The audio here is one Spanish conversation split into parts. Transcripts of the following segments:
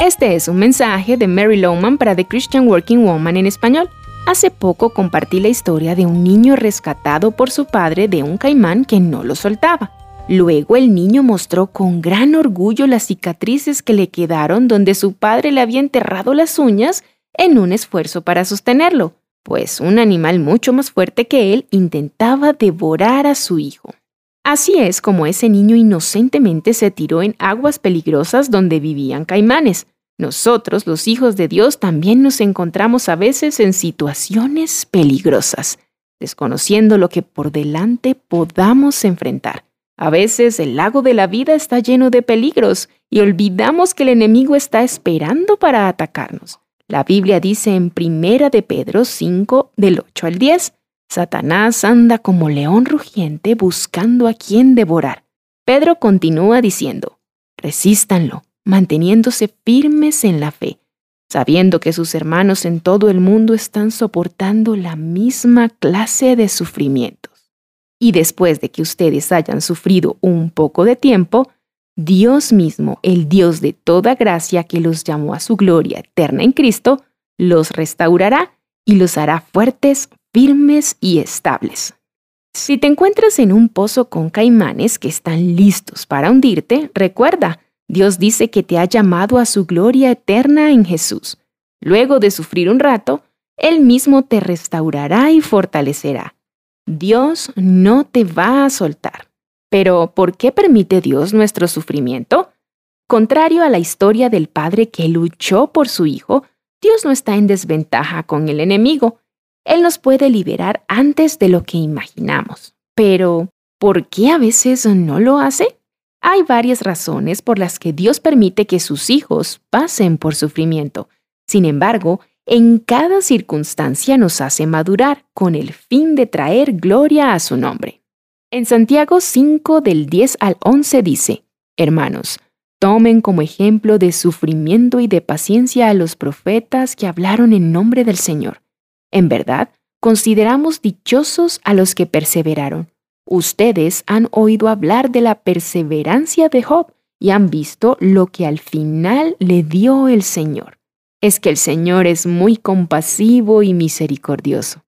Este es un mensaje de Mary Lowman para The Christian Working Woman en español. Hace poco compartí la historia de un niño rescatado por su padre de un caimán que no lo soltaba. Luego el niño mostró con gran orgullo las cicatrices que le quedaron donde su padre le había enterrado las uñas en un esfuerzo para sostenerlo, pues un animal mucho más fuerte que él intentaba devorar a su hijo. Así es como ese niño inocentemente se tiró en aguas peligrosas donde vivían caimanes. Nosotros, los hijos de Dios, también nos encontramos a veces en situaciones peligrosas, desconociendo lo que por delante podamos enfrentar. A veces el lago de la vida está lleno de peligros y olvidamos que el enemigo está esperando para atacarnos. La Biblia dice en Primera de Pedro 5 del 8 al 10, Satanás anda como león rugiente buscando a quien devorar. Pedro continúa diciendo, resístanlo, manteniéndose firmes en la fe, sabiendo que sus hermanos en todo el mundo están soportando la misma clase de sufrimientos. Y después de que ustedes hayan sufrido un poco de tiempo, Dios mismo, el Dios de toda gracia que los llamó a su gloria eterna en Cristo, los restaurará y los hará fuertes, firmes y estables. Si te encuentras en un pozo con caimanes que están listos para hundirte, recuerda, Dios dice que te ha llamado a su gloria eterna en Jesús. Luego de sufrir un rato, Él mismo te restaurará y fortalecerá. Dios no te va a soltar. Pero, ¿por qué permite Dios nuestro sufrimiento? Contrario a la historia del padre que luchó por su hijo, Dios no está en desventaja con el enemigo. Él nos puede liberar antes de lo que imaginamos. Pero, ¿por qué a veces no lo hace? Hay varias razones por las que Dios permite que sus hijos pasen por sufrimiento. Sin embargo, en cada circunstancia nos hace madurar con el fin de traer gloria a su nombre. En Santiago 5 del 10 al 11 dice, Hermanos, tomen como ejemplo de sufrimiento y de paciencia a los profetas que hablaron en nombre del Señor. En verdad, consideramos dichosos a los que perseveraron. Ustedes han oído hablar de la perseverancia de Job y han visto lo que al final le dio el Señor. Es que el Señor es muy compasivo y misericordioso.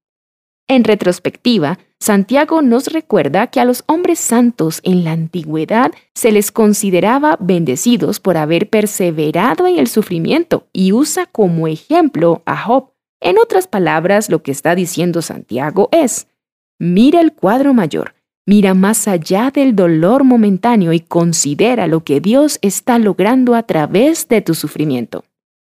En retrospectiva, Santiago nos recuerda que a los hombres santos en la antigüedad se les consideraba bendecidos por haber perseverado en el sufrimiento y usa como ejemplo a Job, en otras palabras, lo que está diciendo Santiago es, mira el cuadro mayor, mira más allá del dolor momentáneo y considera lo que Dios está logrando a través de tu sufrimiento.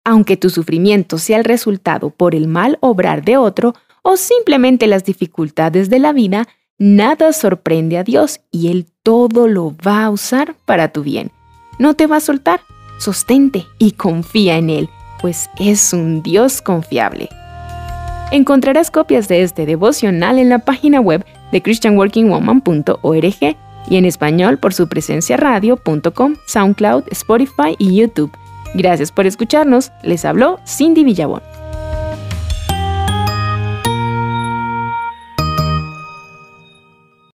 Aunque tu sufrimiento sea el resultado por el mal obrar de otro o simplemente las dificultades de la vida, nada sorprende a Dios y Él todo lo va a usar para tu bien. No te va a soltar, sostente y confía en Él, pues es un Dios confiable. Encontrarás copias de este devocional en la página web de christianworkingwoman.org y en español por su presencia radio.com, SoundCloud, Spotify y YouTube. Gracias por escucharnos. Les habló Cindy Villabón.